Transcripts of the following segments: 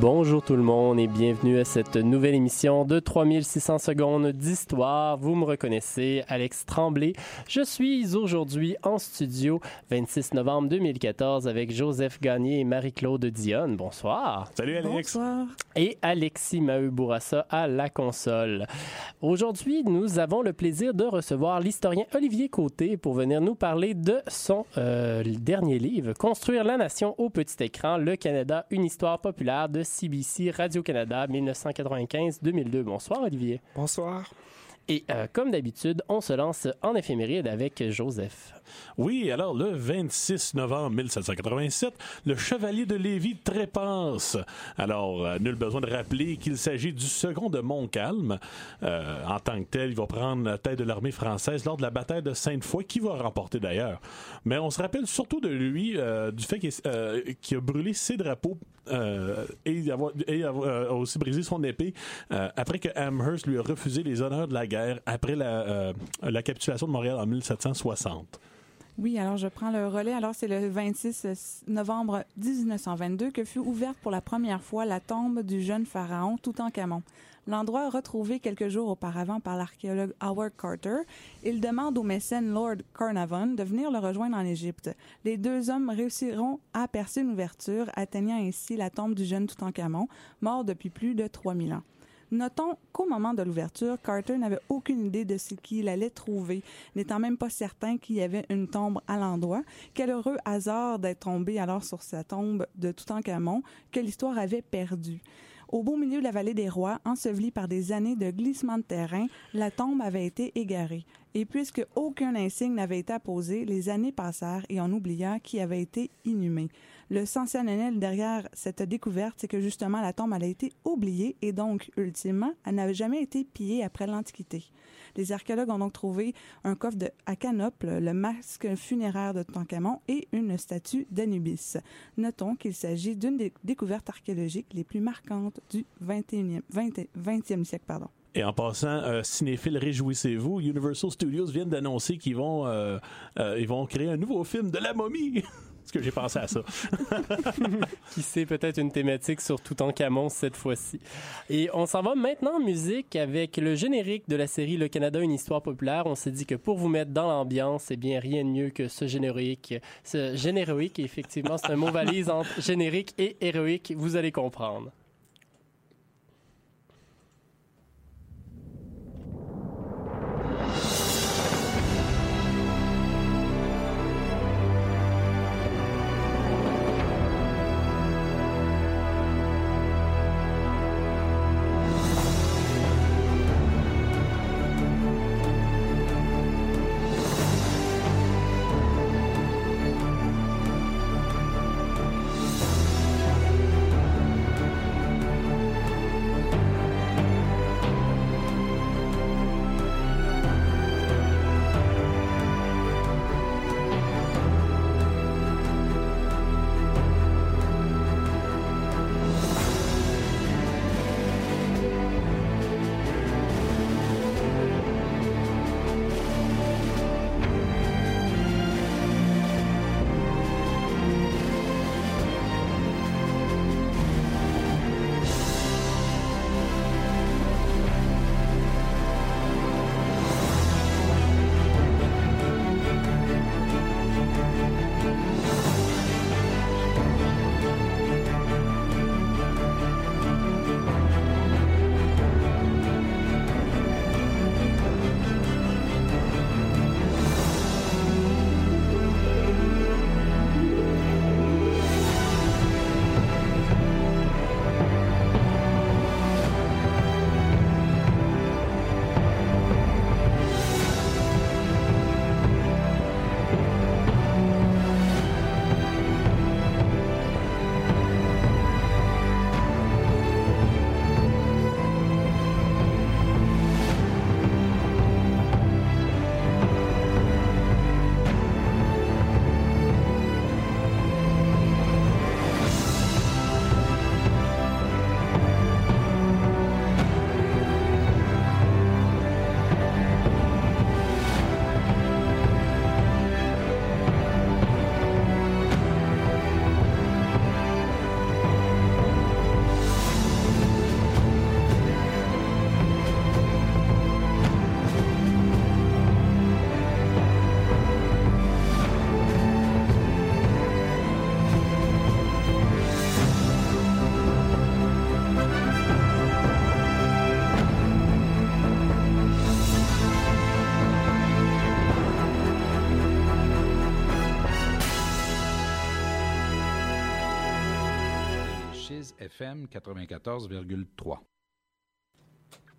Bonjour tout le monde et bienvenue à cette nouvelle émission de 3600 secondes d'histoire. Vous me reconnaissez, Alex Tremblay. Je suis aujourd'hui en studio 26 novembre 2014 avec Joseph Gagné et Marie-Claude Dionne. Bonsoir. Salut Alex. Bonsoir. Et Alexis Maheu Bourassa à la console. Aujourd'hui, nous avons le plaisir de recevoir l'historien Olivier Côté pour venir nous parler de son euh, dernier livre, Construire la nation au petit écran, le Canada, une histoire populaire de CBC Radio-Canada 1995-2002. Bonsoir Olivier. Bonsoir. Et euh, comme d'habitude, on se lance en éphéméride avec Joseph. Oui, alors le 26 novembre 1787, le chevalier de Lévis trépasse. Alors, euh, nul besoin de rappeler qu'il s'agit du second de Montcalm. Euh, en tant que tel, il va prendre la tête de l'armée française lors de la bataille de Sainte-Foy, qui va remporter d'ailleurs. Mais on se rappelle surtout de lui, euh, du fait qu'il a brûlé ses drapeaux et, avoir, et avoir, a aussi brisé son épée après que Amherst lui a refusé les honneurs de la guerre après la capitulation de Montréal en 1760. Oui, alors je prends le relais. Alors c'est le 26 novembre 1922 que fut ouverte pour la première fois la tombe du jeune pharaon Toutankhamon. L'endroit retrouvé quelques jours auparavant par l'archéologue Howard Carter, il demande au mécène Lord Carnarvon de venir le rejoindre en Égypte. Les deux hommes réussiront à percer une ouverture, atteignant ainsi la tombe du jeune Toutankhamon, mort depuis plus de 3000 ans. Notons qu'au moment de l'ouverture, Carter n'avait aucune idée de ce qu'il allait trouver, n'étant même pas certain qu'il y avait une tombe à l'endroit. Quel heureux hasard d'être tombé alors sur sa tombe de Toutankhamon que l'histoire avait perdu. Au beau milieu de la vallée des rois, ensevelie par des années de glissement de terrain, la tombe avait été égarée. Et puisque aucun insigne n'avait été apposé, les années passèrent et on oublia qui avait été inhumé. Le sensationnel derrière cette découverte, c'est que justement la tombe elle a été oubliée et donc, ultimement, elle n'avait jamais été pillée après l'Antiquité. Les archéologues ont donc trouvé un coffre de Acanople, le masque funéraire de Toutankhamon et une statue d'Anubis. Notons qu'il s'agit d'une des découvertes archéologiques les plus marquantes du 21e, 20, 20e siècle. Pardon. Et en passant, euh, cinéphile, réjouissez-vous, Universal Studios viennent d'annoncer qu'ils vont, euh, euh, ils vont créer un nouveau film de la momie. Parce que j'ai pensé à ça. Qui sait peut-être une thématique sur Toutankhamon cette fois-ci. Et on s'en va maintenant en musique avec le générique de la série Le Canada, une histoire populaire. On s'est dit que pour vous mettre dans l'ambiance, eh bien, rien de mieux que ce générique. Ce générique, effectivement, c'est un mot valise entre générique et héroïque. Vous allez comprendre. FM 94,3.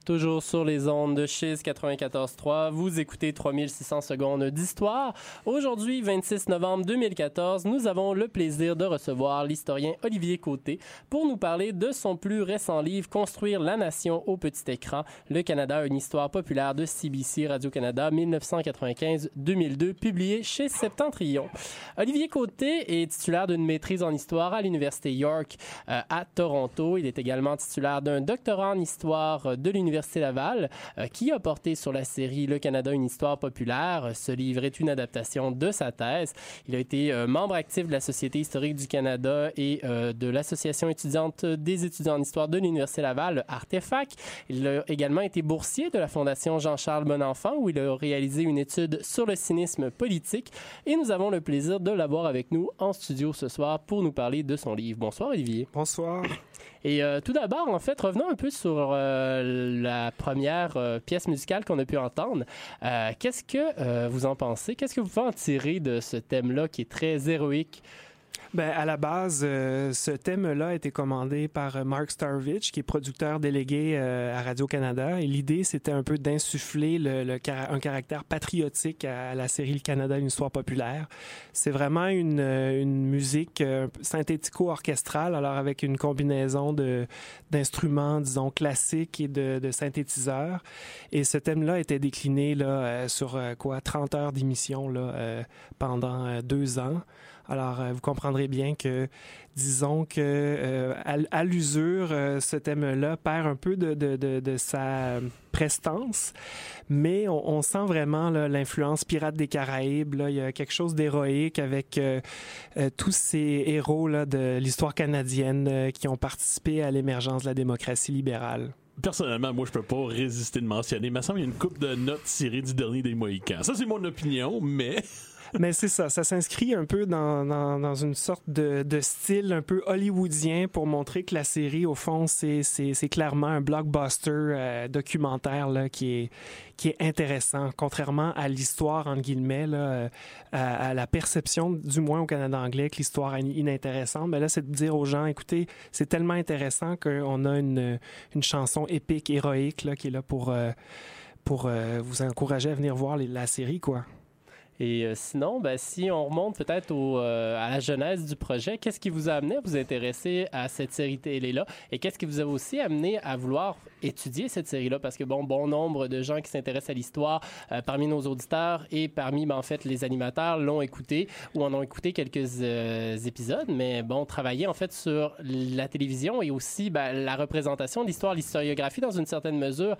Toujours sur les ondes de Chiz 94.3, vous écoutez 3600 secondes d'histoire. Aujourd'hui, 26 novembre 2014, nous avons le plaisir de recevoir l'historien Olivier Côté pour nous parler de son plus récent livre Construire la nation au petit écran, le Canada, une histoire populaire de CBC Radio-Canada 1995-2002, publié chez Septentrion. Olivier Côté est titulaire d'une maîtrise en histoire à l'Université York euh, à Toronto. Il est également titulaire d'un doctorat en histoire de l'Université l'Université Laval, euh, qui a porté sur la série Le Canada, une histoire populaire. Ce livre est une adaptation de sa thèse. Il a été euh, membre actif de la Société historique du Canada et euh, de l'Association étudiante des étudiants en histoire de l'Université Laval, Artefac. Il a également été boursier de la Fondation Jean-Charles Bonenfant, où il a réalisé une étude sur le cynisme politique. Et nous avons le plaisir de l'avoir avec nous en studio ce soir pour nous parler de son livre. Bonsoir, Olivier. Bonsoir. Et euh, tout d'abord, en fait, revenons un peu sur euh, la première euh, pièce musicale qu'on a pu entendre. Qu'est-ce que vous en pensez? Qu'est-ce que vous pouvez en tirer de ce thème-là qui est très héroïque? Ben, à la base, euh, ce thème-là a été commandé par euh, Mark Starvich, qui est producteur délégué euh, à Radio-Canada. Et l'idée, c'était un peu d'insuffler le, un caractère patriotique à, la série Le Canada, une histoire populaire. C'est vraiment une, une musique synthético-orchestrale, alors avec une combinaison d'instruments, disons, classiques et de, synthétiseurs. Et ce thème-là était décliné sur quoi 30 heures d'émission pendant deux ans. Alors, euh, vous comprendrez bien que, disons que euh, à, l'usure, euh, ce thème-là perd un peu de, sa prestance, mais on, sent vraiment l'influence pirate des Caraïbes. Il y a quelque chose d'héroïque avec tous ces héros de l'histoire canadienne qui ont participé à l'émergence de la démocratie libérale personnellement, moi, je peux pas résister de mentionner. Il me semble qu'il y a une coupe de notes tirées du dernier des Mohicans. Ça, c'est mon opinion, mais mais c'est ça, ça s'inscrit un peu dans, dans, dans une sorte de, de, style un peu hollywoodien pour montrer que la série, au fond, c'est clairement un blockbuster euh, documentaire là, qui, est, qui est intéressant, contrairement à l'histoire, entre guillemets, là, euh, à, la perception, du moins au Canada anglais, que l'histoire est inintéressante. Mais là, c'est de dire aux gens, écoutez, c'est tellement intéressant qu'on a une, une chanson épique, héroïque, là, qui est là pour, euh, pour vous encourager à venir voir la série, quoi. Et euh, sinon, ben, si on remonte peut-être euh, à la genèse du projet, qu'est-ce qui vous a amené à vous intéresser à cette série télé-là? Et qu'est-ce qui vous a aussi amené à vouloir étudier cette série-là? Parce que, bon, bon nombre de gens qui s'intéressent à l'histoire euh, parmi nos auditeurs et parmi, ben, en fait, les animateurs l'ont écouté ou en ont écouté quelques épisodes. Mais, bon, travailler, en fait, sur la télévision et aussi ben, la représentation de l'histoire, l'historiographie, dans une certaine mesure,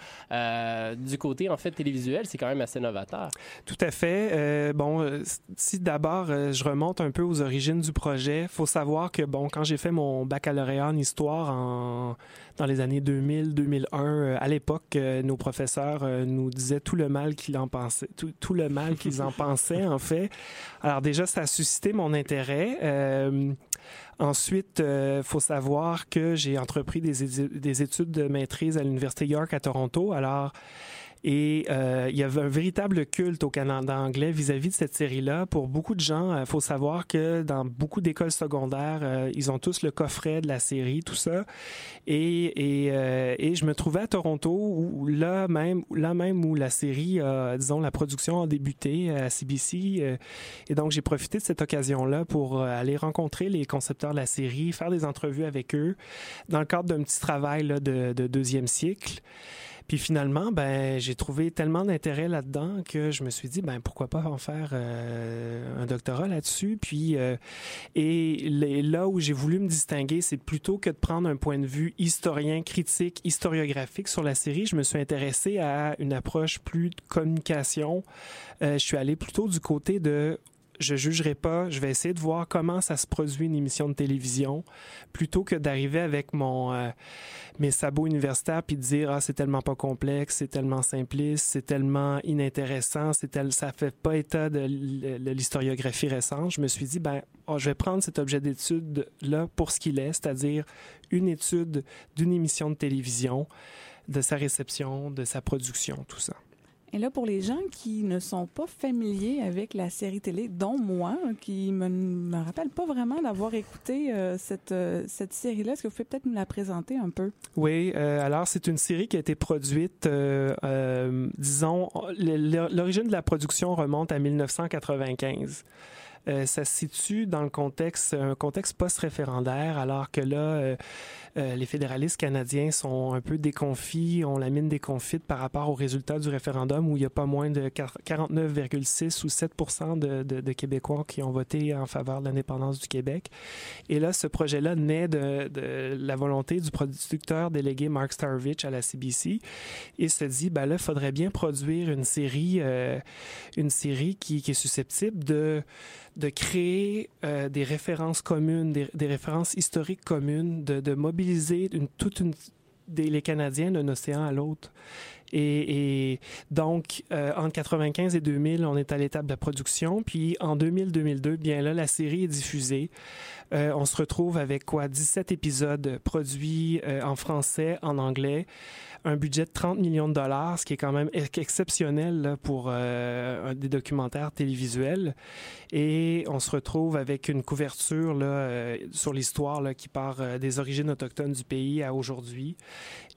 du côté, en fait, télévisuel, c'est quand même assez novateur. Tout à fait euh, si d'abord euh, je remonte un peu aux origines du projet, faut savoir que bon, quand j'ai fait mon baccalauréat en histoire en dans les années 2000-2001, euh, à l'époque, nos professeurs nous disaient tout le mal qu'ils en pensaient, tout, le mal qu'ils en pensaient en fait. Alors déjà, ça a suscité mon intérêt. Ensuite, il faut savoir que j'ai entrepris des, des, études de maîtrise à l'Université York à Toronto. Alors, et euh, il y avait un véritable culte au Canada anglais vis-à-vis de cette série-là. Pour beaucoup de gens, il euh, faut savoir que dans beaucoup d'écoles secondaires, euh, ils ont tous le coffret de la série, tout ça. Et, et, et je me trouvais à Toronto, où là même, là même où la série, disons, la production a débuté à CBC. et donc, j'ai profité de cette occasion-là pour aller rencontrer les concepteurs de la série, faire des entrevues avec eux dans le cadre d'un petit travail là, de deuxième cycle. Puis finalement, ben, j'ai trouvé tellement d'intérêt là-dedans que je me suis dit, ben, pourquoi pas en faire euh, un doctorat là-dessus. Puis, euh, et là où j'ai voulu me distinguer, c'est plutôt que de prendre un point de vue historien, critique, historiographique sur la série, je me suis intéressé à une approche plus de communication. Euh, je suis allé plutôt du côté de je jugerai pas, je vais essayer de voir comment ça se produit une émission de télévision plutôt que d'arriver avec mon euh, mes sabots universitaires puis de dire ah c'est tellement pas complexe, c'est tellement simpliste, c'est tellement inintéressant, c'est tel ça fait pas état de, l'historiographie récente. Je me suis dit ben oh, je vais prendre cet objet d'étude là pour ce qu'il est, c'est-à-dire une étude d'une émission de télévision, de sa réception, de sa production, tout ça. Et là, pour les gens qui ne sont pas familiers avec la série télé, dont moi, qui me, me rappelle pas vraiment d'avoir écouté euh, cette, euh, cette série-là, est-ce que vous pouvez peut-être nous la présenter un peu? Oui, euh, alors c'est une série qui a été produite, disons, l'origine de la production remonte à 1995. Euh, ça se situe dans le contexte, un contexte post-référendaire, alors que là, euh, euh, les fédéralistes canadiens sont un peu déconfits, ont la mine déconfite par rapport aux résultats du référendum où il y a pas moins de quar- 49,6 ou 7 de, de, Québécois qui ont voté en faveur de l'indépendance du Québec. Et là, ce projet-là naît de, la volonté du producteur délégué Mark Starvich à la CBC et se dit, ben là, il faudrait bien produire une série, une série qui est susceptible de de créer euh, des références communes, des, références historiques communes, de, mobiliser toute une, des, les Canadiens d'un océan à l'autre. Et, donc, euh, entre 95 et 2000, on est à l'étape de la production. Puis en 2000-2002, bien là, la série est diffusée. Euh, on se retrouve avec quoi 17 épisodes produits euh, en français, en anglais, un budget de 30 millions de dollars, ce qui est quand même ex- exceptionnel pour euh, des documentaires télévisuels. Et on se retrouve avec une couverture là, sur l'histoire qui part des origines autochtones du pays à aujourd'hui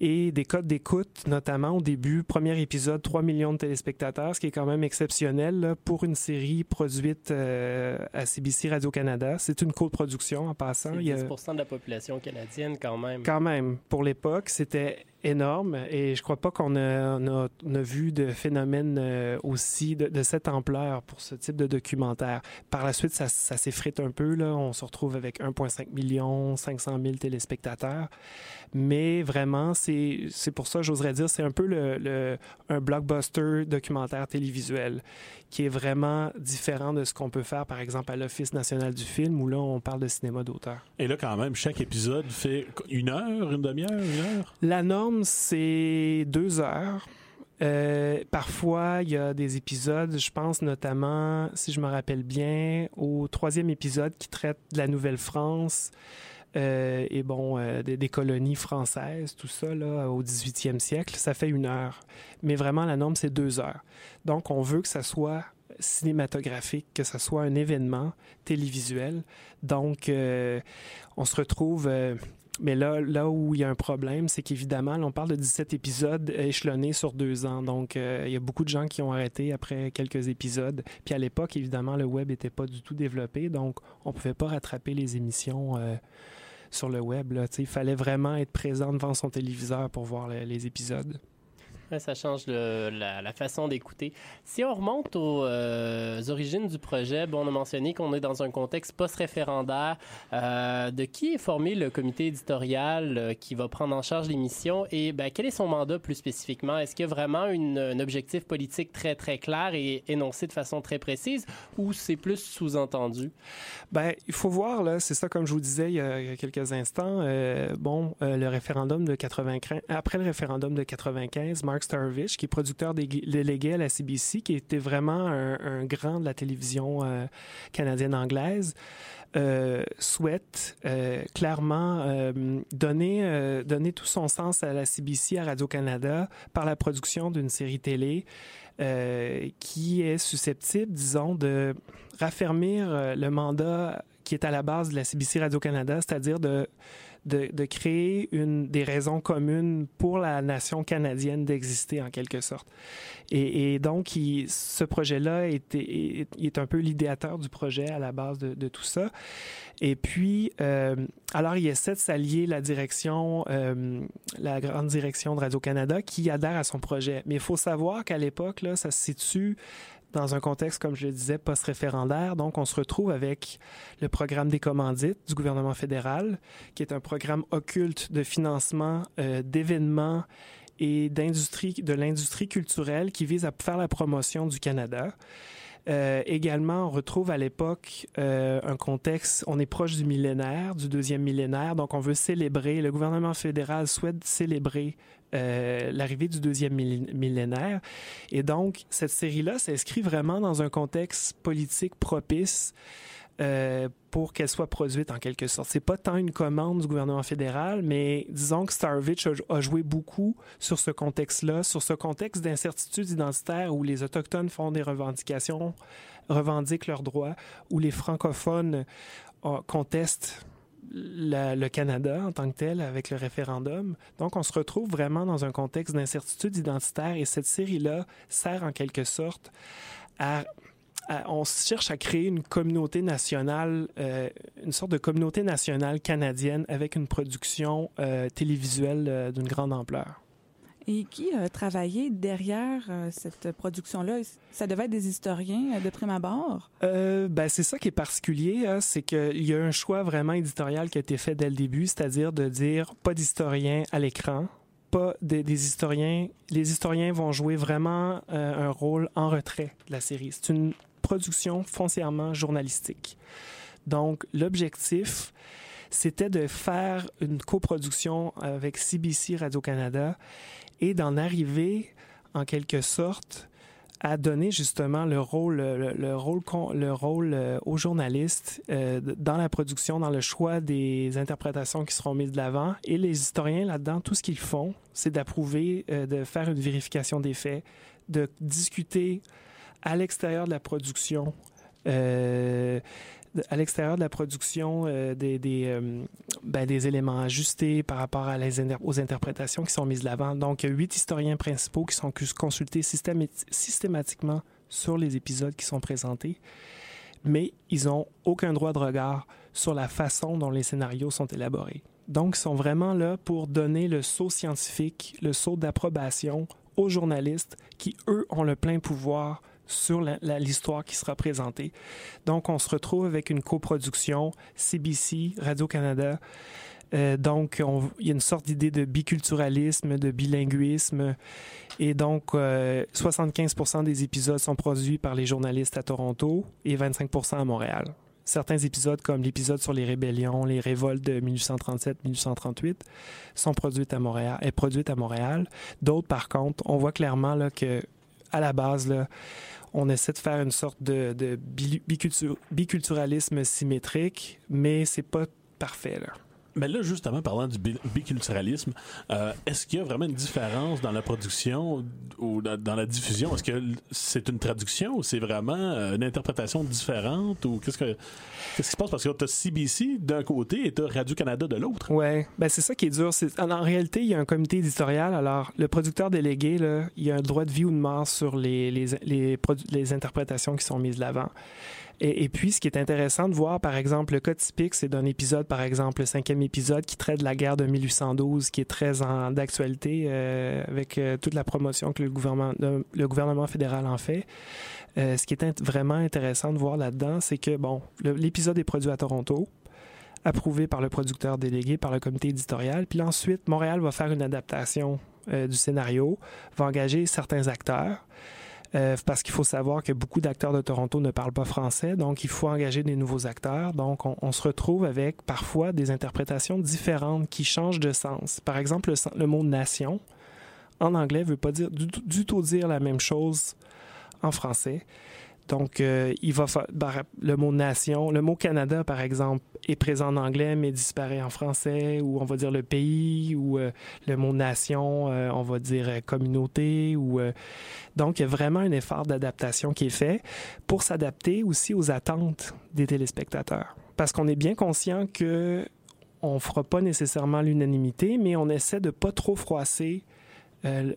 et des codes d'écoute, notamment au début, premier épisode, 3 millions de téléspectateurs, ce qui est quand même exceptionnel là, pour une série produite euh, à CBC Radio-Canada. C'est une coproduction en passant. C'est Il y a- 10 de la population canadienne quand même. quand même, pour l'époque, c'était énorme et je crois pas qu'on a, vu de phénomène euh, aussi de, de cette ampleur pour ce type de documentaire. Par la suite, ça, ça s'effrite un peu. Là. On se retrouve avec 1,5 million, 500 000 téléspectateurs. Mais vraiment, c'est c'est pour ça, j'oserais dire, c'est un peu le, le- un blockbuster documentaire télévisuel qui est vraiment différent de ce qu'on peut faire, par exemple, à l'Office national du film, où là, on parle de cinéma d'auteur. Et là, quand même, chaque épisode fait une heure, une demi-heure, une heure? La norme, c'est deux heures. Euh, parfois, il y a des épisodes, je pense notamment, si je me rappelle bien, au troisième épisode qui traite de la Nouvelle-France euh, et bon, euh, des, colonies françaises, tout ça, là, au 18e siècle. Ça fait une heure. Mais vraiment, la norme, c'est deux heures. Donc, on veut que ça soit cinématographique, que ça soit un événement télévisuel. Donc, on se retrouve... mais là, là où il y a un problème, c'est qu'évidemment, on parle de 17 épisodes échelonnés sur deux ans. Donc, euh, il y a beaucoup de gens qui ont arrêté après quelques épisodes. Puis à l'époque, évidemment, le web n'était pas du tout développé. Donc, on ne pouvait pas rattraper les émissions euh, sur le web. Il fallait vraiment être présent devant son téléviseur pour voir le- les épisodes. Ouais, ça change la, façon d'écouter. Si on remonte aux euh, origines du projet, bon, on a mentionné qu'on est dans un contexte post-référendaire. Euh, de qui est formé le comité éditorial euh, qui va prendre en charge l'émission et ben, quel est son mandat plus spécifiquement? Est-ce qu'il y a vraiment un objectif politique très, très clair et énoncé de façon très précise ou c'est plus sous-entendu? Ben, il faut voir, c'est ça, comme je vous disais il y a, il y a quelques instants. bon, le référendum de 95, après le référendum de 95, Mark Starvich, qui est producteur délégué à la CBC, qui était vraiment un, grand de la télévision euh, canadienne-anglaise, euh, souhaite euh, clairement donner, donner tout son sens à la CBC, à Radio-Canada, par la production d'une série télé qui est susceptible, disons, de raffermir le mandat qui est à la base de la CBC Radio-Canada, c'est-à-dire de, de, de créer une, des raisons communes pour la nation canadienne d'exister en quelque sorte. Et, et donc, il- ce projet-là est, est, est un peu l'idéateur du projet à la base de, de tout ça. Et puis, euh, alors, il essaie de s'allier la direction, euh, la grande direction de Radio-Canada qui adhère à son projet. Mais il faut savoir qu'à l'époque, là, ça se situe dans un contexte, comme je le disais, post-référendaire. Donc, on se retrouve avec le programme des commandites du gouvernement fédéral, qui est un programme occulte de financement euh, d'événements et d'industrie, de l'industrie culturelle qui vise à faire la promotion du Canada. Euh, également, on retrouve à l'époque euh, un contexte, on est proche du millénaire, du deuxième millénaire, donc on veut célébrer, le gouvernement fédéral souhaite célébrer euh, l'arrivée du deuxième millénaire. Et donc, cette série-là s'inscrit vraiment dans un contexte politique propice euh, pour qu'elle soit produite en quelque sorte. C'est pas tant une commande du gouvernement fédéral, mais disons que Starvitch a, a joué beaucoup sur ce contexte-là, sur ce contexte d'incertitude identitaire où les Autochtones font des revendications, revendiquent leurs droits, où les francophones euh, contestent le Canada en tant que tel avec le référendum. Donc, on se retrouve vraiment dans un contexte d'incertitude identitaire et cette série-là sert en quelque sorte à, à- on cherche à créer une communauté nationale, euh, une sorte de communauté nationale canadienne avec une production euh, télévisuelle euh, d'une grande ampleur. Et qui a travaillé derrière euh, cette production-là? Ça devait être des historiens euh, de prime abord? Euh, ben, c'est ça qui est particulier, hein, c'est qu'il y a un choix vraiment éditorial qui a été fait dès le début, c'est-à-dire de dire pas d'historiens à l'écran, pas de- des historiens. Les historiens vont jouer vraiment un rôle en retrait de la série. C'est une production foncièrement journalistique. Donc, l'objectif, c'était de faire une coproduction avec CBC Radio-Canada et d'en arriver, en quelque sorte, à donner justement le rôle, le, le rôle, le rôle euh, aux journalistes euh, dans la production, dans le choix des interprétations qui seront mises de l'avant. Et les historiens là-dedans, tout ce qu'ils font, c'est d'approuver, euh, de faire une vérification des faits, de discuter à l'extérieur de la production. À l'extérieur de la production euh, des, euh, ben, des éléments ajustés par rapport aux interprétations qui sont mises de l'avant. Donc, huit historiens principaux qui sont consultés systématiquement sur les épisodes qui sont présentés, mais ils n'ont aucun droit de regard sur la façon dont les scénarios sont élaborés. Donc, ils sont vraiment là pour donner le saut scientifique, le saut d'approbation aux journalistes qui, eux, ont le plein pouvoir sur l'histoire qui sera présentée. Donc, on se retrouve avec une coproduction CBC, Radio-Canada. Euh, donc, on- il y a une sorte d'idée de biculturalisme, de bilinguisme. Et donc, euh, 75% des épisodes sont produits par les journalistes à Toronto et 25% à Montréal. Certains épisodes, comme l'épisode sur les rébellions, les révoltes de 1837-1838, sont produits à Montréal. Est produite à Montréal. D'autres, par contre, on voit clairement là, que à la base, on essaie de faire une sorte de, de bi- bicultur- biculturalisme symétrique, mais c'est pas parfait. Là. Mais là, justement, parlant du bi- biculturalisme, euh, est-ce qu'il y a vraiment une différence dans la production ou dans la diffusion? Est-ce que c'est une traduction ou c'est vraiment euh, une interprétation différente? Ou qu'est-ce que qu'est-ce qui se passe? Parce que tu as CBC d'un côté et tu as Radio-Canada de l'autre. Ouais, ben c'est ça qui est dur. En, réalité, il y a un comité éditorial. Alors, le producteur délégué, là, il a un droit de vie ou de mort sur les, les, les, les interprétations qui sont mises de l'avant. Et, puis, ce qui est intéressant de voir, par exemple, le cas typique, c'est d'un épisode, par exemple, le cinquième épisode qui traite de la guerre de 1812, qui est très d'actualité euh, avec euh, toute la promotion que le gouvernement, fédéral en fait. Euh, ce qui est vraiment intéressant de voir là-dedans, c'est que, bon, l'épisode est produit à Toronto approuvé par le producteur délégué, par le comité éditorial. Puis ensuite, Montréal va faire une adaptation du scénario, va engager certains acteurs. Euh, parce qu'il faut savoir que beaucoup d'acteurs de Toronto ne parlent pas français, donc il faut engager des nouveaux acteurs. Donc on, se retrouve avec parfois des interprétations différentes qui changent de sens. Par exemple, le, mot nation en anglais veut pas dire du, du tout dire la même chose en français. Donc, euh, il va le mot nation, le mot Canada, par exemple, est présent en anglais mais disparaît en français, ou on va dire le pays, ou euh, le mot nation, euh, on va dire communauté, ou donc il y a vraiment un effort d'adaptation qui est fait pour s'adapter aussi aux attentes des téléspectateurs, parce qu'on est bien conscient que on fera pas nécessairement l'unanimité, mais on essaie de pas trop froisser,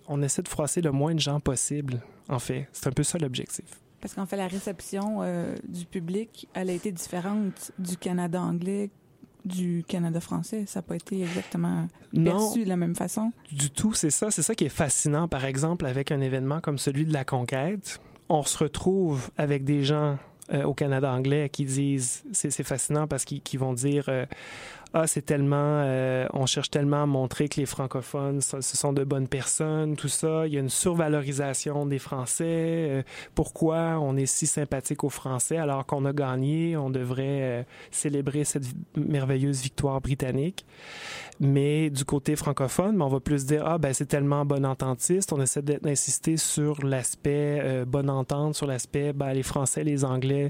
on essaie de froisser le moins de gens possible. En fait, c'est un peu ça l'objectif. Parce qu'en fait, la réception euh, du public, elle a été différente du Canada anglais, du Canada français. Ça n'a pas été exactement Non, perçu de la même façon. du tout, c'est ça. C'est ça qui est fascinant, par exemple, avec un événement comme celui de la conquête. On se retrouve avec des gens euh, au Canada anglais qui disent, c'est fascinant parce qu'ils qu'ils vont dire, euh, ah, c'est tellement, euh, on cherche tellement à montrer que les francophones, ce sont de bonnes personnes, tout ça. Il y a une survalorisation des Français. Euh, pourquoi on est si sympathique aux Français alors qu'on a gagné? On devrait euh, célébrer cette merveilleuse victoire britannique. Mais du côté francophone, on va plus dire, ah, ben, c'est tellement bon ententiste. On essaie d'insister sur l'aspect bonne entente, sur l'aspect, ben, les Français, les Anglais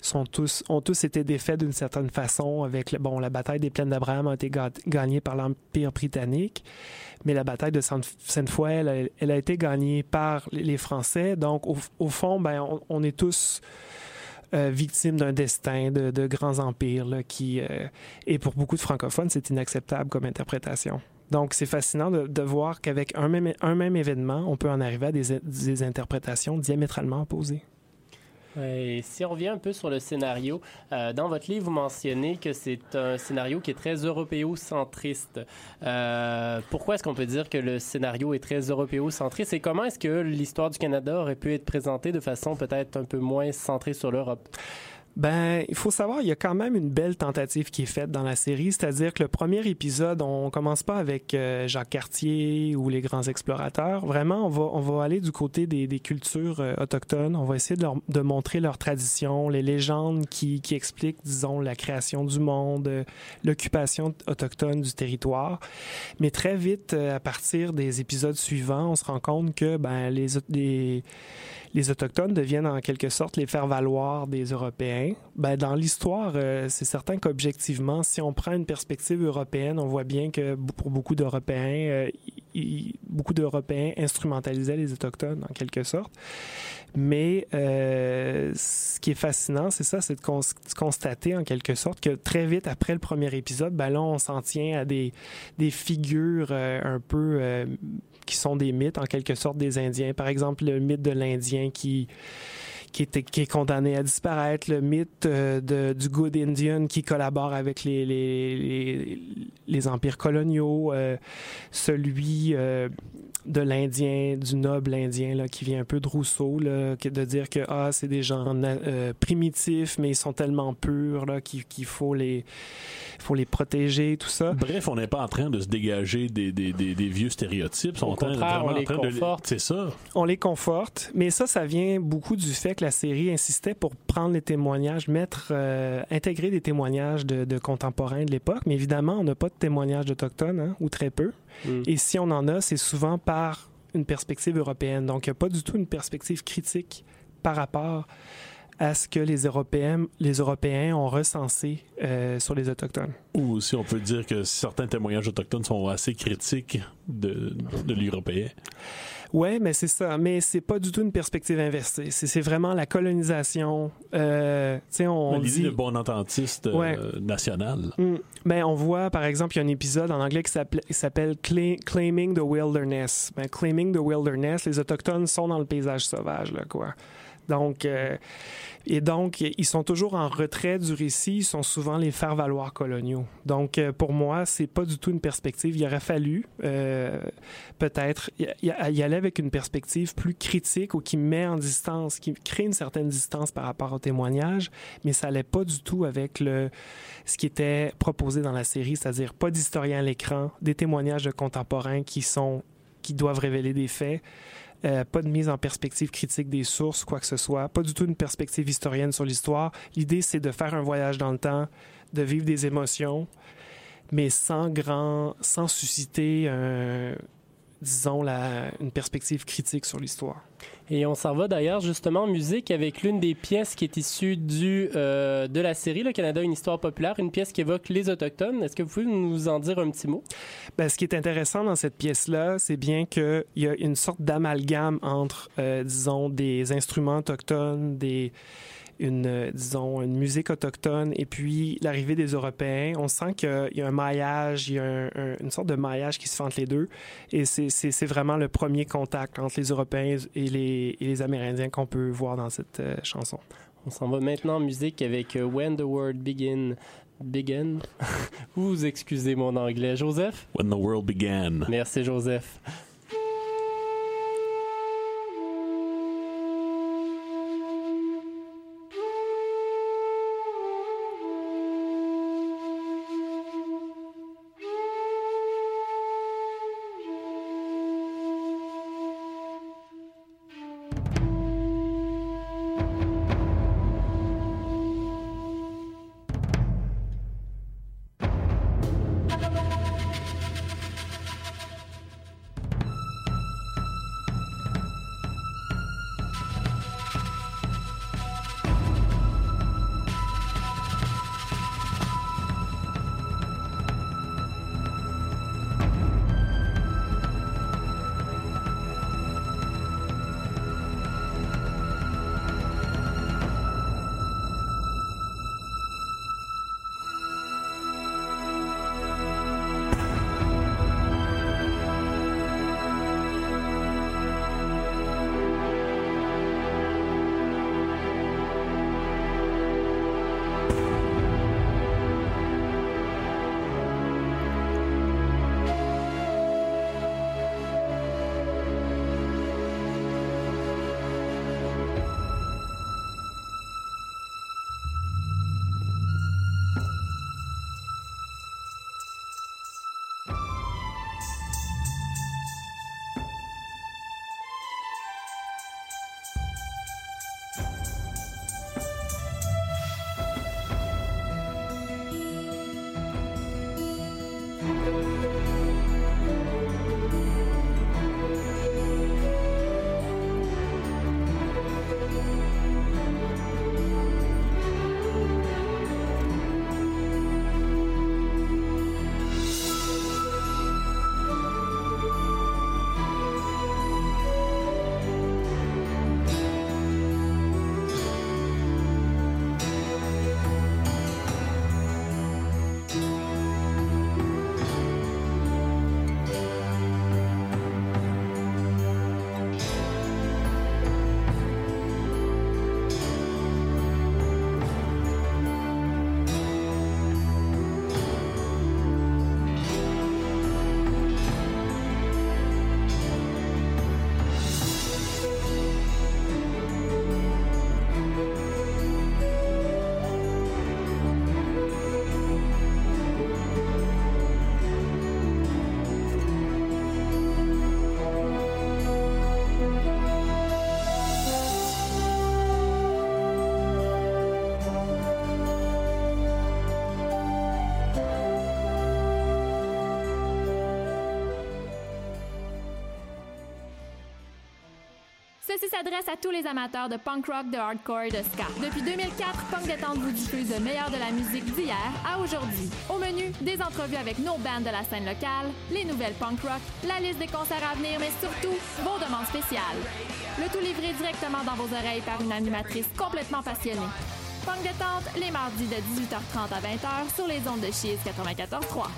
sont tous, ont tous été défaits d'une certaine façon avec, bon, la bataille des plaines d'Abraham a été gagnée par l'Empire britannique, mais la bataille de Sainte-Foy, elle, a été gagnée par les Français. Donc, au, fond, ben, on, est tous euh, victimes d'un destin de, grands empires qui, euh, et pour beaucoup de francophones, c'est inacceptable comme interprétation. Donc, c'est fascinant de, voir qu'avec un même, événement, on peut en arriver à des interprétations diamétralement opposées. Et si on revient un peu sur le scénario, euh, dans votre livre, vous mentionnez que c'est un scénario qui est très européocentriste. Euh, pourquoi est-ce qu'on peut dire que le scénario est très européocentriste? Et comment est-ce que l'histoire du Canada aurait pu être présentée de façon peut-être un peu moins centrée sur l'Europe? Ben, il faut savoir, il y a quand même une belle tentative qui est faite dans la série, c'est-à-dire que le premier épisode, on commence pas avec euh, Jacques Cartier ou les grands explorateurs. Vraiment, on va, on va aller du côté des, des cultures euh, autochtones. On va essayer de, montrer leurs traditions, les légendes qui, qui expliquent, disons, la création du monde, euh, l'occupation autochtone du territoire. Mais très vite, à partir des épisodes suivants, on se rend compte que ben, les, les les Autochtones deviennent en quelque sorte les faire-valoir des Européens. Ben, dans l'histoire, euh, c'est certain qu'objectivement, si on prend une perspective européenne, on voit bien que pour beaucoup d'Européens, euh, beaucoup d'Européens instrumentalisaient les Autochtones en quelque sorte. Mais euh, ce qui est fascinant, c'est ça, c'est de, constater en quelque sorte que très vite après le premier épisode, ben là, on s'en tient à des, des figures un peu qui sont des mythes, en quelque sorte, des Indiens. Par exemple, le mythe de l'Indien qui, qui, est, qui est condamné à disparaître, le mythe euh, de, du Good Indian qui collabore avec les, les, les, empires coloniaux, euh, celui euh, de l'Indien, du noble Indien, là, qui vient un peu de Rousseau, là, de dire que ah, c'est des gens euh, primitifs, mais ils sont tellement purs là, qu'il, faut, les, faut les protéger, tout ça. Bref, on n'est pas en train de se dégager des, des, des, vieux stéréotypes. Au contraire, on les conforte. C'est ça. On les conforte, mais ça, ça vient beaucoup du fait que la série insistait pour prendre les témoignages, mettre, euh, intégrer des témoignages de, de contemporains de l'époque, mais évidemment, on n'a pas de témoignages d'autochtones, hein, ou très peu. Mm. Et si on en a, c'est souvent par une perspective européenne. Donc, il n'y a pas du tout une perspective critique par rapport à ce que les Européens, les Européens ont recensé euh, sur les Autochtones. Ou si on peut dire que certains témoignages autochtones sont assez critiques de, de l'Européen. Ouais, mais c'est ça. Mais c'est pas du tout une perspective inversée. C'est vraiment la colonisation. Euh, on dit... de bon ententiste euh, national. Mm. Ben, on voit, par exemple, il y a un épisode en anglais qui s'appelle Claiming the Wilderness. Ben, Claiming the Wilderness, les Autochtones sont dans le paysage sauvage, là, quoi. Donc, euh, et donc, ils sont toujours en retrait du récit. Ils sont souvent les faire-valoir coloniaux. Donc, euh, pour moi, c'est pas du tout une perspective. Il aurait fallu euh, peut-être y, aller avec une perspective plus critique ou qui met en distance, qui crée une certaine distance par rapport au témoignage, mais ça allait pas du tout avec ce qui était proposé dans la série, c'est-à-dire pas d'historien à l'écran, des témoignages contemporains qui sont qui doivent révéler des faits. Euh, pas de mise en perspective critique des sources, quoi que ce soit, pas du tout une perspective historienne sur l'histoire. L'idée, c'est de faire un voyage dans le temps, de vivre des émotions, mais sans grand, sans susciter disons, la, une perspective critique sur l'histoire. Et on s'en va d'ailleurs justement en musique avec l'une des pièces qui est issue du, euh, de la série Le Canada, une histoire populaire, une pièce qui évoque les Autochtones. Est-ce que vous pouvez nous en dire un petit mot? Ben, ce qui est intéressant dans cette pièce-là, c'est bien qu'il y a une sorte d'amalgame entre, euh, disons, des instruments autochtones, des une, euh, disons, une musique autochtone et puis l'arrivée des Européens, on sent qu'il y a un maillage, il y a une sorte de maillage qui se fait entre les deux. Et c'est vraiment le premier contact entre les Européens et les, et les Amérindiens qu'on peut voir dans cette euh, chanson. On s'en va maintenant en musique avec euh, When the World Begin. Begin. Vous excusez mon anglais. Joseph? When the World Began. Merci, Joseph. Ceci s'adresse à tous les amateurs de punk rock, de hardcore et de ska. Depuis 2004, Punk Détente vous diffuse le meilleur de la musique d'hier à aujourd'hui. Au menu, des entrevues avec nos bands de la scène locale, les nouvelles punk rock, la liste des concerts à venir, mais surtout, vos demandes spéciales. Le tout livré directement dans vos oreilles par une animatrice complètement passionnée. Punk Détente, les mardis de 18h30 à 20h sur les ondes de Cheese 94.3.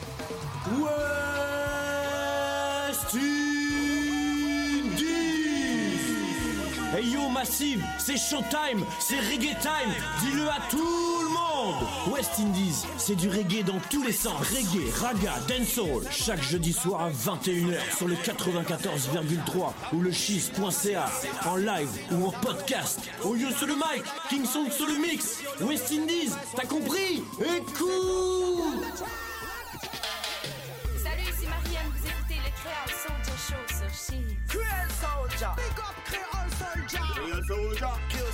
Hey yo Massive, c'est Showtime, c'est Reggae Time, dis-le à tout le monde. West Indies, c'est du reggae dans tous les sens. Reggae, raga, dancehall, chaque jeudi soir à 21h sur le 94,3 ou le cheese.ca, en live ou en podcast. Oh yo sur le mic, King Song sur le mix, West Indies, t'as compris? Écoute Soldier. Créole Soldier.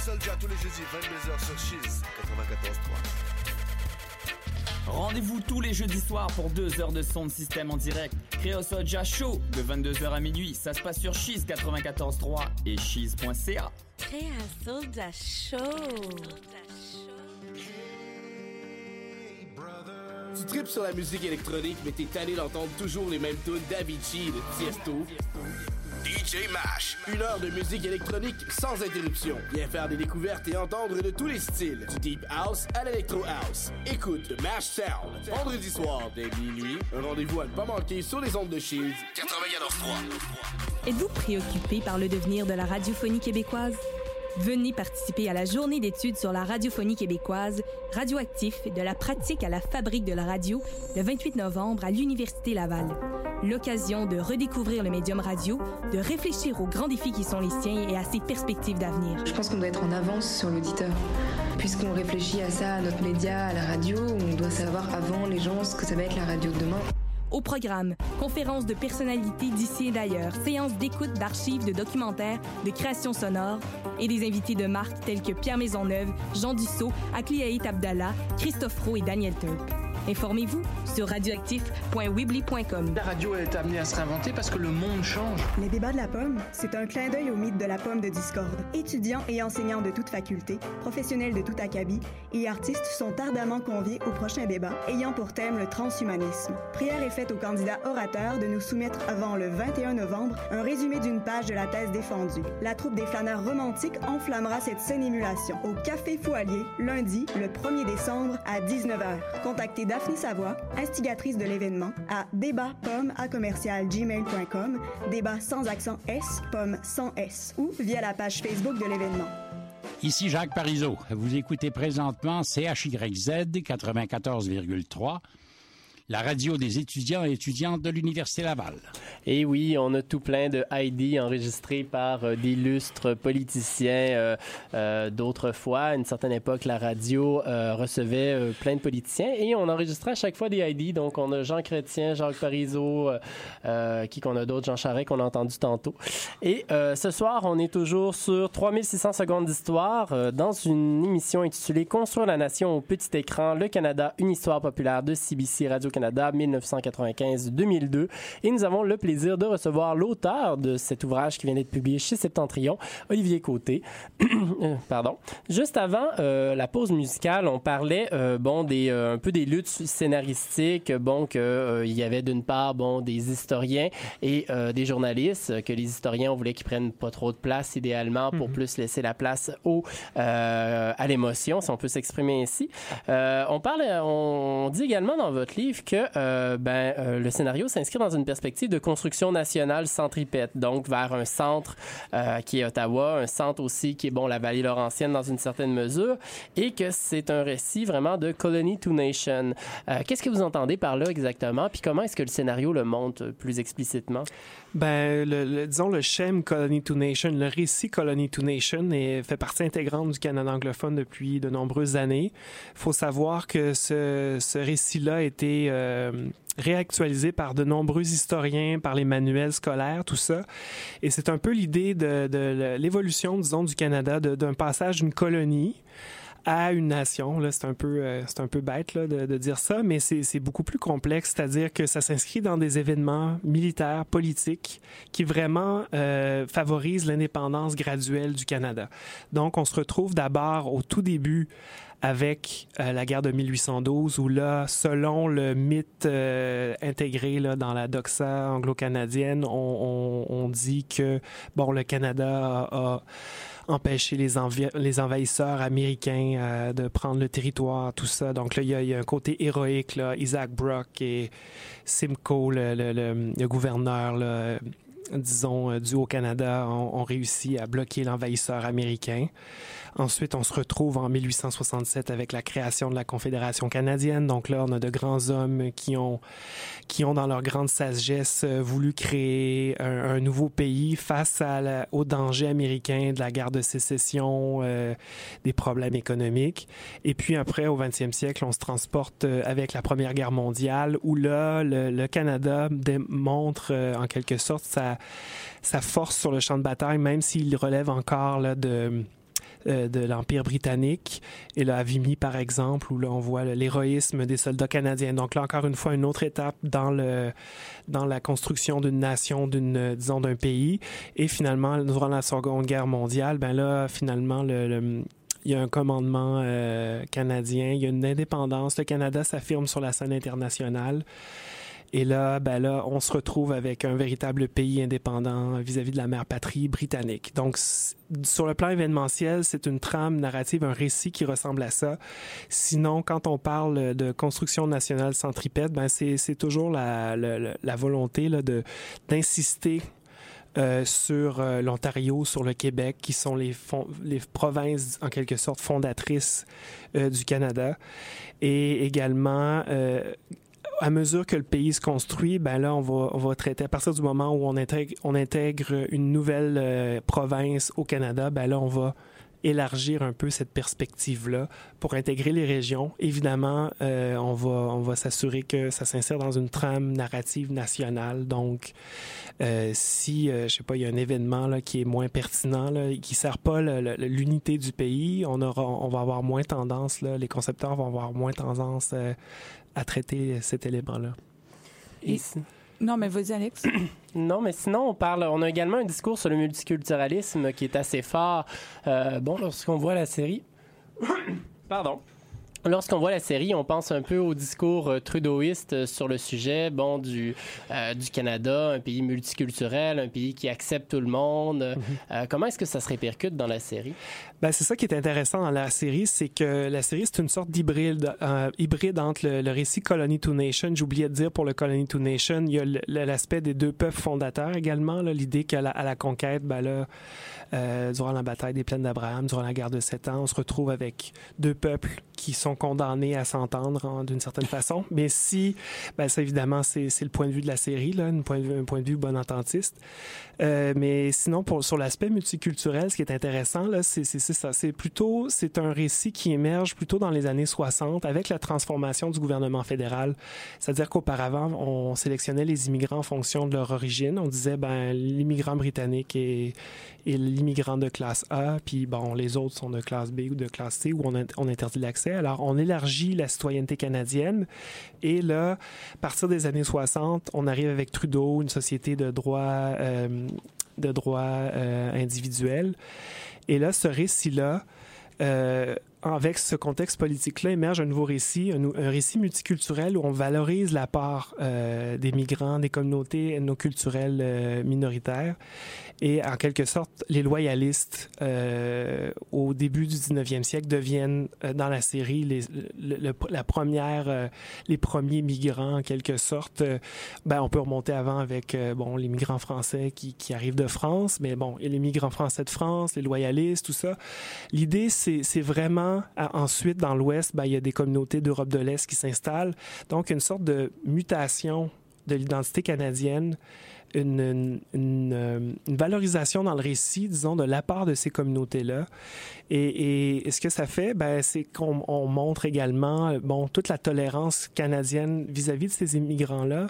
Soldier tous les jeudis 22h sur Cheese 94.3. Rendez-vous tous les jeudis soirs pour deux heures de son de système en direct. Créo Soja Show de 22h à minuit. Ça se passe sur Cheese 94.3 et cheese.ca. Créole Soldier Show. Tu tripes sur la musique électronique, mais t'es tanné d'entendre toujours les mêmes tunes d'Avicii de Tiesto. DJ Mash, une heure de musique électronique sans interruption. Viens faire des découvertes et entendre de tous les styles, du deep house à l'electro house. Écoute The Mash Sound, vendredi soir dès minuit. Un rendez-vous à ne pas manquer sur les ondes de Shields 94.3. Êtes-vous préoccupé par le devenir de la radiophonie québécoise? Venez participer à la journée d'études sur la radiophonie québécoise, radioactif de la pratique à la fabrique de la radio, le 28 novembre à l'Université Laval. L'occasion de redécouvrir le médium radio, de réfléchir aux grands défis qui sont les siens et à ses perspectives d'avenir. Je pense qu'on doit être en avance sur l'auditeur. Puisqu'on réfléchit à ça, à notre média, à la radio, on doit savoir avant les gens ce que ça va être la radio de demain. Au programme, conférences de personnalités d'ici et d'ailleurs, séances d'écoute d'archives, de documentaires, de créations sonores et des invités de marque tels que Pierre Maisonneuve, Jean Dussault, Akliaït Abdallah, Christophe Roux et Daniel Turp. Informez-vous sur radioactif.weebly.com. La radio est amenée à se réinventer parce que le monde change. Les débats de la pomme, c'est un clin d'œil au mythe de la pomme de discorde. Étudiants et enseignants de toute faculté, professionnels de tout acabit et artistes sont ardemment conviés au prochain débat ayant pour thème le transhumanisme. Prière est faite aux candidats orateurs de nous soumettre avant le 21 novembre un résumé d'une page de la thèse défendue. La troupe des flâneurs romantiques enflammera cette scène émulation au Café Foualier, lundi, le 1er décembre à 19h. Contactez Daphné Savoie, instigatrice de l'événement, à débat.pomme à commercial gmail.com, débat sans accent S, pomme sans S, ou via la page Facebook de l'événement. Ici Jacques Parizeau. Vous écoutez présentement CHYZ 94,3 la radio des étudiants et étudiantes de l'Université Laval. Et oui, on a tout plein de ID enregistrés par euh, d'illustres politiciens. Euh, euh, D'autrefois, à une certaine époque, la radio euh, recevait plein de politiciens et on enregistrait à chaque fois des ID. Donc, on a Jean Chrétien, Jacques Parizeau, qui qu'on a d'autres, Jean Charest qu'on a entendu tantôt. Et ce soir, on est toujours sur 3600 secondes d'histoire dans une émission intitulée Construire la nation au petit écran, le Canada, une histoire populaire de CBC Radio-Canada. Canada 1995-2002. Et nous avons le plaisir de recevoir l'auteur de cet ouvrage qui vient d'être publié chez Septentrion, Olivier Côté. Pardon. Juste avant euh, la pause musicale, on parlait euh, bon des euh, un peu des luttes scénaristiques, bon que il y avait d'une part bon des historiens et des journalistes que les historiens on voulait qu'ils prennent pas trop de place idéalement pour mm -hmm. plus laisser la place au à l'émotion si on peut s'exprimer ainsi. on parle on dit également dans votre livre que euh, ben, euh, le scénario s'inscrit dans une perspective de construction nationale centripète, donc vers un centre euh, qui est Ottawa, un centre aussi qui est bon la vallée laurentienne dans une certaine mesure, et que c'est un récit vraiment de colony to nation. Qu'est-ce que vous entendez par là exactement, puis comment est-ce que le scénario le montre plus explicitement? Ben, le, le, disons le schème Colony to Nation, le récit Colony to Nation est, fait partie intégrante du Canada anglophone depuis de nombreuses années. Faut savoir que ce, ce récit-là a été euh, réactualisé par de nombreux historiens, par les manuels scolaires, tout ça. Et c'est un peu l'idée de, de l'évolution, disons, du Canada, d'un passage d'une colonie à une nation. C'est un peu, euh, un peu bête là, de, de dire ça, mais c'est beaucoup plus complexe. C'est-à-dire que ça s'inscrit dans des événements militaires, politiques, qui vraiment euh, favorisent l'indépendance graduelle du Canada. Donc, on se retrouve d'abord au tout début avec euh, la guerre de 1812, où là, selon le mythe euh, intégré là, dans la doxa anglo-canadienne, on, on, on, dit que bon, le Canada a, a empêcher les, les envahisseurs américains euh, de prendre le territoire, tout ça. Donc là, il y a, un côté héroïque. Là. Isaac Brock et Simcoe, le, le, gouverneur, disons, du Haut-Canada, ont, réussi à bloquer l'envahisseur américain. Ensuite, on se retrouve en 1867 avec la création de la Confédération canadienne. Donc là, on a de grands hommes qui ont, qui ont dans leur grande sagesse, voulu créer un, nouveau pays face à la, au danger américain de la guerre de sécession, euh, des problèmes économiques. Et puis après, au 20e siècle, on se transporte avec la Première Guerre mondiale, où là, le, Canada démontre euh, en quelque sorte sa, sa force sur le champ de bataille, même s'il relève encore là, de euh, de l'Empire britannique et là, à Vimy, par exemple, où là, on voit l'héroïsme des soldats canadiens. Donc là, encore une fois, une autre étape dans, le, dans la construction d'une nation, d'une, disons, d'un pays. Et finalement, durant la Seconde Guerre mondiale, ben là, finalement, le, le il y a un commandement euh, canadien, il y a une indépendance. Le Canada s'affirme sur la scène internationale. Et là, ben là, on se retrouve avec un véritable pays indépendant vis-à-vis -vis de la mère patrie britannique. Donc, sur le plan événementiel, c'est une trame narrative, un récit qui ressemble à ça. Sinon, quand on parle de construction nationale centripète, ben c'est toujours la, la, volonté là, d'insister euh, sur euh, l'Ontario, sur le Québec, qui sont les, les provinces en quelque sorte fondatrices euh, du Canada, et également à mesure que le pays se construit, ben là, on va, on va traiter à partir du moment où on intègre, on intègre une nouvelle euh, province au Canada, ben là, on va élargir un peu cette perspective-là pour intégrer les régions. Évidemment, euh, on va, on va s'assurer que ça s'insère dans une trame narrative nationale. Donc, euh, si, euh, je sais pas, il y a un événement là, qui est moins pertinent, là, qui sert pas l'unité du pays, on, aura, on va avoir moins tendance, là, les concepteurs vont avoir moins tendance euh, à traiter cet élément-là. Et... Non, mais vas-y, Alex. non, mais sinon, on parle. On a également un discours sur le multiculturalisme qui est assez fort. Euh, bon, lorsqu'on voit la série. Pardon. Lorsqu'on voit la série, on pense un peu au discours euh, trudeauiste sur le sujet, bon, du, euh, du Canada, un pays multiculturel, un pays qui accepte tout le monde. Mm -hmm. euh, comment est-ce que ça se répercute dans la série? Ben, c'est ça qui est intéressant dans la série, c'est que la série, c'est une sorte d'hybride, euh, hybride entre le, le, récit Colony to Nation. J'oubliais de dire pour le Colony to Nation, il y a l'aspect des deux peuples fondateurs également, l'idée qu'à la, à la conquête, ben là, euh, durant la bataille des plaines d'Abraham, durant la guerre de Sept Ans, on se retrouve avec deux peuples qui sont condamnés à s'entendre d'une certaine façon. Mais si, ben ça évidemment, c'est le point de vue de la série, là, un, point de vue, un point de vue bon ententiste. Euh, mais sinon, pour, sur l'aspect multiculturel, ce qui est intéressant, là, c'est ça. C'est plutôt, c'est un récit qui émerge plutôt dans les années 60 avec la transformation du gouvernement fédéral. C'est-à-dire qu'auparavant, on sélectionnait les immigrants en fonction de leur origine. On disait, ben, l'immigrant britannique est, est l'immigrant de classe A, puis bon, les autres sont de classe B ou de classe C où on, on interdit l'accès. Alors, on élargit la citoyenneté canadienne et là, à partir des années 60, on arrive avec Trudeau, une société de droit, euh, de droit euh, individuel. Et là, ce récit-là, euh, avec ce contexte politique-là, émerge un nouveau récit, un, un, récit multiculturel où on valorise la part euh, des migrants, des communautés ethnoculturelles euh, minoritaires. Et en quelque sorte, les loyalistes, euh, au début du 19e siècle, deviennent euh, dans la série les, le, le, la première, euh, les premiers migrants en quelque sorte. ben, on peut remonter avant avec bon les migrants français qui, qui arrivent de France, mais bon, et les migrants français de France, les loyalistes, tout ça. L'idée, c'est vraiment ensuite dans l'Ouest, ben, il y a des communautés d'Europe de l'Est qui s'installent. Donc, une sorte de mutation de l'identité canadienne euh, une valorisation dans le récit, disons, de l'apport de ces communautés-là. Et, ce que ça fait, ben, c'est qu'on on montre également bon, toute la tolérance canadienne vis-à-vis de ces immigrants-là,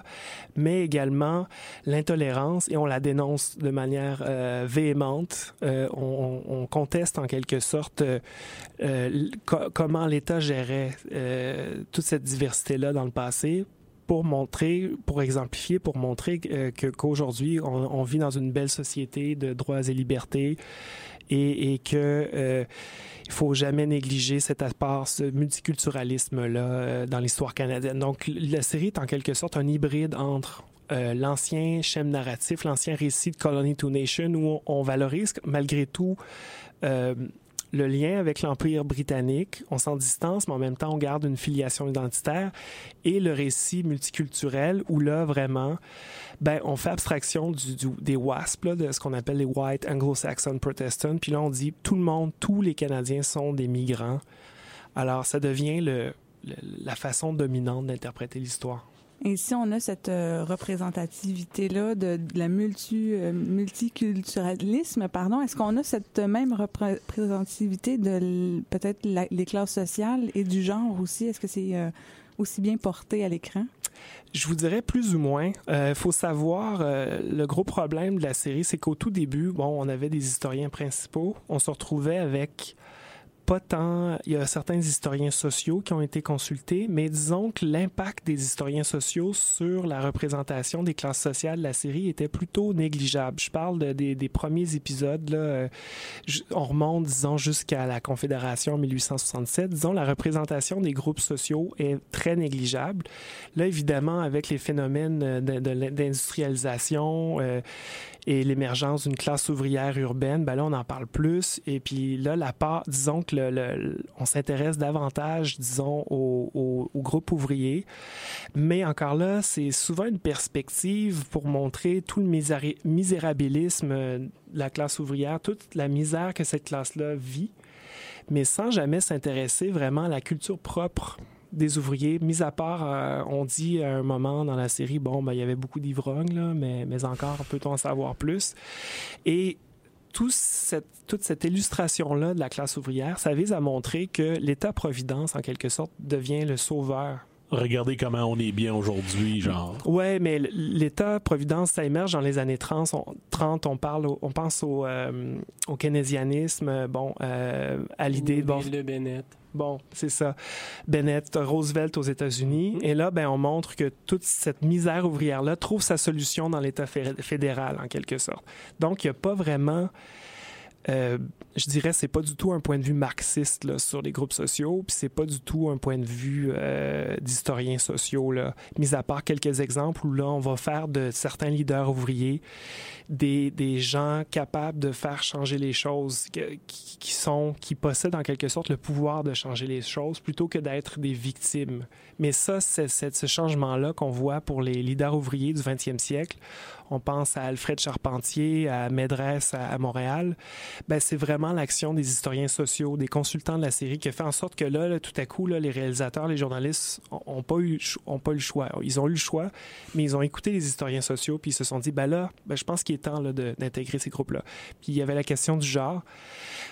mais également l'intolérance, et on la dénonce de manière euh, véhémente. Euh, on, on, conteste en quelque sorte euh, co comment l'État gérait toute cette diversité-là dans le passé pour montrer, pour exemplifier, pour montrer euh, que qu'aujourd'hui on, vit dans une belle société de droits et libertés et, et que euh, faut jamais négliger cet apport, ce multiculturalisme là euh, dans l'histoire canadienne. Donc la série est en quelque sorte un hybride entre l'ancien schème narratif, l'ancien récit de Colony to Nation où on, valorise malgré tout le lien avec l'Empire britannique, on s'en distance, mais en même temps, on garde une filiation identitaire, et le récit multiculturel, où là, vraiment, ben, on fait abstraction du, des WASP, là, de ce qu'on appelle les White Anglo-Saxon Protestants, puis là, on dit tout le monde, tous les Canadiens sont des migrants. Alors, ça devient le la façon dominante d'interpréter l'histoire. Et si on a cette euh, représentativité-là de, la multi, euh, multiculturalisme, pardon, est-ce qu'on a cette même représentativité de peut-être les classes sociales et du genre aussi? Est-ce que c'est euh, aussi bien porté à l'écran? Je vous dirais plus ou moins. Il faut savoir, le gros problème de la série, c'est qu'au tout début, bon, on avait des historiens principaux. On se retrouvait avec pas tant. Il y a certains historiens sociaux qui ont été consultés, mais disons que l'impact des historiens sociaux sur la représentation des classes sociales de la série était plutôt négligeable. Je parle de, des, des, premiers épisodes. Là, on remonte, disons, jusqu'à la Confédération en 1867. Disons, la représentation des groupes sociaux est très négligeable. Là, évidemment, avec les phénomènes d'industrialisation euh, et l'émergence d'une classe ouvrière urbaine, ben là, on en parle plus. Et puis là, la part, disons que le, on s'intéresse davantage, disons, au, groupe ouvrier. Mais encore là, c'est souvent une perspective pour montrer tout le misérabilisme de la classe ouvrière, toute la misère que cette classe-là vit, mais sans jamais s'intéresser vraiment à la culture propre des ouvriers, mis à part, euh, on dit à un moment dans la série, bon, ben, il y avait beaucoup d'ivrognes, mais, mais encore, peut-on en savoir plus? Et cette, toute cette illustration-là de la classe ouvrière, ça vise à montrer que l'État-providence, en quelque sorte, devient le sauveur regardez comment on est bien aujourd'hui, genre. Ouais, mais l'État-providence, ça émerge dans les années 30. On, 30, on parle, au, on pense au, euh, au keynésianisme, bon, euh, à l'idée bon, de Bennett. Bon, c'est ça. Bennett, Roosevelt aux États-Unis. Mm -hmm. Et là, ben, on montre que toute cette misère ouvrière-là trouve sa solution dans l'État fédéral, en quelque sorte. Donc, il n'y a pas vraiment euh, je dirais c'est pas du tout un point de vue marxiste sur les groupes sociaux, puis c'est pas du tout un point de vue euh, d'historiens sociaux mis à part quelques exemples où là on va faire de certains leaders ouvriers des, des gens capables de faire changer les choses, qui, qui sont qui possèdent en quelque sorte le pouvoir de changer les choses plutôt que d'être des victimes. Mais ça c'est ce changement là qu'on voit pour les leaders ouvriers du 20e siècle. On pense à Alfred Charpentier, à Médresse à, Montréal. Ben, c'est vraiment l'action des historiens sociaux, des consultants de la série qui a fait en sorte que là, tout à coup, là, les réalisateurs, les journalistes ont pas eu ont pas eu le choix. Ils ont eu le choix, mais ils ont écouté les historiens sociaux puis ils se sont dit ben là, ben, je pense qu'il est temps d'intégrer ces groupes-là. Puis il y avait la question du genre.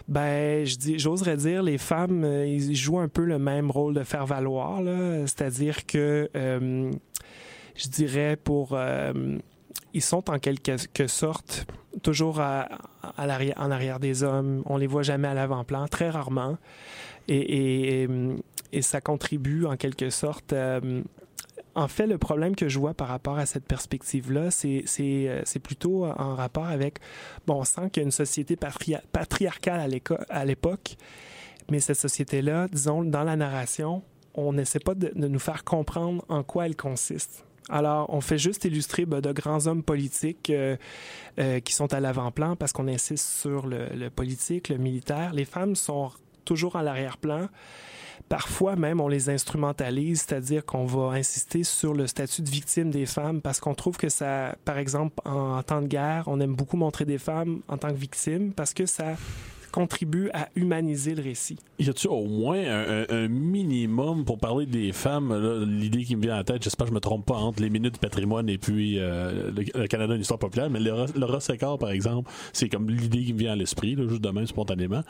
Ben, j'oserais dire, les femmes, euh, ils jouent un peu le même rôle de faire valoir, c'est-à-dire que euh, je dirais pour euh, ils sont en quelque sorte toujours à, en arrière des hommes. On les voit jamais à l'avant-plan, très rarement. Et, ça contribue en quelque sorte. Euh, en fait, le problème que je vois par rapport à cette perspective-là, c'est, c'est plutôt en rapport avec, bon, on sent qu'il y a une société patria- patriarcale à l'époque, mais cette société-là, disons, dans la narration, on n'essaie pas de nous faire comprendre en quoi elle consiste. Alors, on fait juste illustrer ben, de grands hommes politiques euh, euh, qui sont à l'avant-plan parce qu'on insiste sur le, politique, le militaire. Les femmes sont toujours à l'arrière-plan. Parfois même, on les instrumentalise, c'est-à-dire qu'on va insister sur le statut de victime des femmes parce qu'on trouve que ça, par exemple, en temps de guerre, on aime beaucoup montrer des femmes en tant que victimes parce que ça contribue à humaniser le récit. Y a-tu au moins un, minimum pour parler des femmes, l'idée qui me vient en tête, j'espère que je me trompe pas, entre les minutes du patrimoine et puis euh, le, Canada, une histoire populaire, mais le, Rossécor, par exemple, c'est comme l'idée qui me vient à l'esprit, juste de même, spontanément.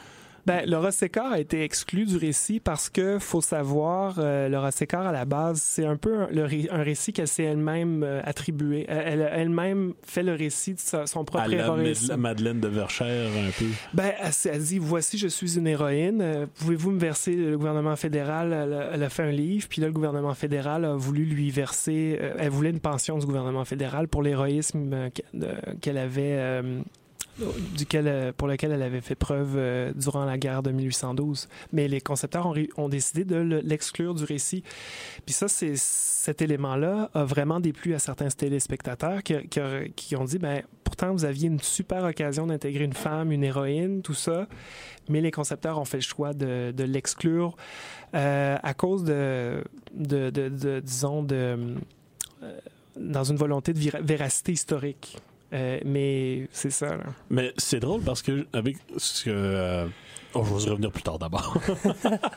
Ben, Laura Sécor a été exclu du récit parce que, faut savoir, euh, Laura Sécor, à la base, c'est un peu un, le ré- un récit qu'elle s'est elle-même euh, attribué. Elle a elle-même fait le récit de sa- son propre À la héroïsme. Mad- Madeleine de Verchères, un peu. Ben, elle, elle dit voici, je suis une héroïne. Euh, Pouvez-vous me verser le gouvernement fédéral Elle, a- elle a fait un livre, puis là, le gouvernement fédéral a voulu lui verser. elle voulait une pension du gouvernement fédéral pour l'héroïsme qu'elle avait. euh, euh, pour lequel elle avait fait preuve euh, durant la guerre de 1812. Mais les concepteurs ont, décidé de le- l'exclure du récit. Puis ça, cet élément-là a vraiment déplu à certains téléspectateurs qui, ont dit, ben, pourtant, vous aviez une super occasion d'intégrer une femme, une héroïne, tout ça, mais les concepteurs ont fait le choix de, l'exclure euh, à cause de, disons, dans une volonté de véra- véracité historique. Euh, mais c'est ça, là. Mais c'est drôle parce que avec ce que. euh, je vais revenir plus tard d'abord.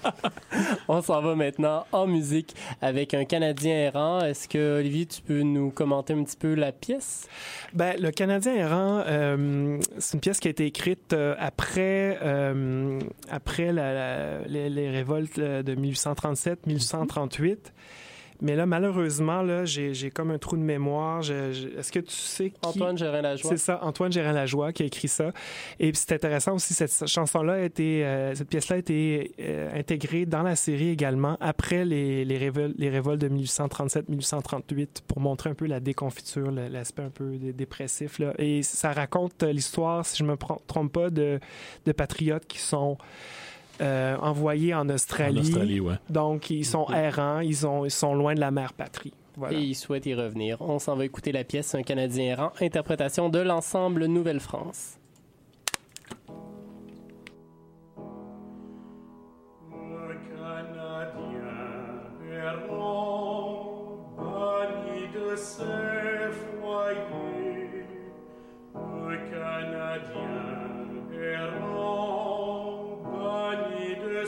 On s'en va maintenant en musique avec un Canadien errant. Est-ce que, Olivier, tu peux nous commenter un petit peu la pièce? Ben, le Canadien errant, euh, c'est une pièce qui a été écrite après, euh, après la- la- les, les révoltes de 1837-1838. Mais là, malheureusement, là, j'ai j'ai comme un trou de mémoire. Je- je- Est-ce que tu sais qui... Antoine Gérin-Lajoie. C'est ça, Antoine Gérin-Lajoie qui a écrit ça. Et puis c'est intéressant aussi, cette chanson-là a été, euh, cette pièce-là a été euh, intégrée dans la série également après les, les, révol- les révoltes de 1837-1838 pour montrer un peu la déconfiture, l'aspect un peu dé- dépressif. Là. Et ça raconte l'histoire, si je me trompe pas, de, de patriotes qui sont euh, envoyés en Australie. En Australie, ouais. Donc, ils sont errants, ils, ont, ils sont loin de la mère patrie. Voilà. Et il souhaite y revenir. On s'en va écouter la pièce Un Canadien errant, interprétation de l'ensemble Nouvelle-France. Le Canadien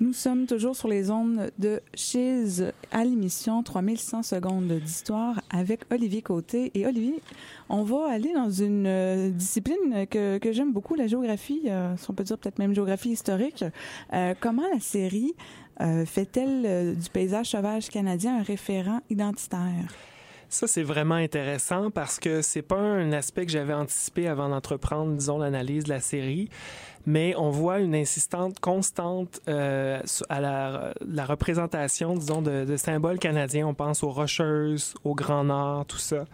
Nous sommes toujours sur les ondes de Chiz à l'émission 3100 secondes d'histoire avec Olivier Côté. Et Olivier, on va aller dans une euh, discipline que, que j'aime beaucoup, la géographie, euh, si on peut dire peut-être même géographie historique. Euh, comment la série fait-elle du paysage sauvage canadien un référent identitaire? Ça, c'est vraiment intéressant parce que c'est pas un aspect que j'avais anticipé avant d'entreprendre, disons, l'analyse de la série, mais on voit une insistante constante euh, à la, la représentation, disons, de, de symboles canadiens. On pense aux Rocheuses, au Grand Nord, tout ça.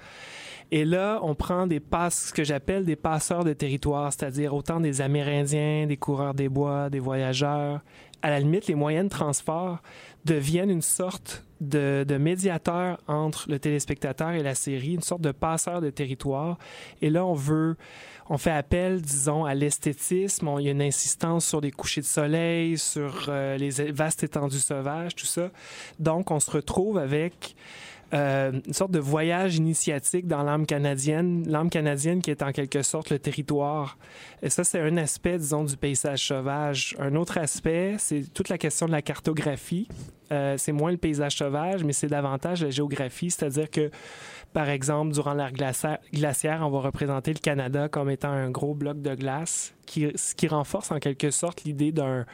Et là, on prend des passes, ce que j'appelle des passeurs de territoire, c'est-à-dire autant des Amérindiens, des coureurs des bois, des voyageurs. À la limite, les moyens de transport deviennent une sorte de, de médiateur entre le téléspectateur et la série, une sorte de passeur de territoire. Et là, on veut, on fait appel, disons, à l'esthétisme. Il y a une insistance sur les couchers de soleil, sur euh, les vastes étendues sauvages, tout ça. Donc, on se retrouve avec euh, une sorte de voyage initiatique dans l'âme canadienne, l'âme canadienne qui est en quelque sorte le territoire. Et ça, c'est un aspect, disons, du paysage sauvage. Un autre aspect, c'est toute la question de la cartographie. Euh, c'est moins le paysage sauvage, mais c'est davantage la géographie, c'est-à-dire que, par exemple, durant l'ère glacia- glaciaire, on va représenter le Canada comme étant un gros bloc de glace, qui, ce qui renforce en quelque sorte l'idée d'un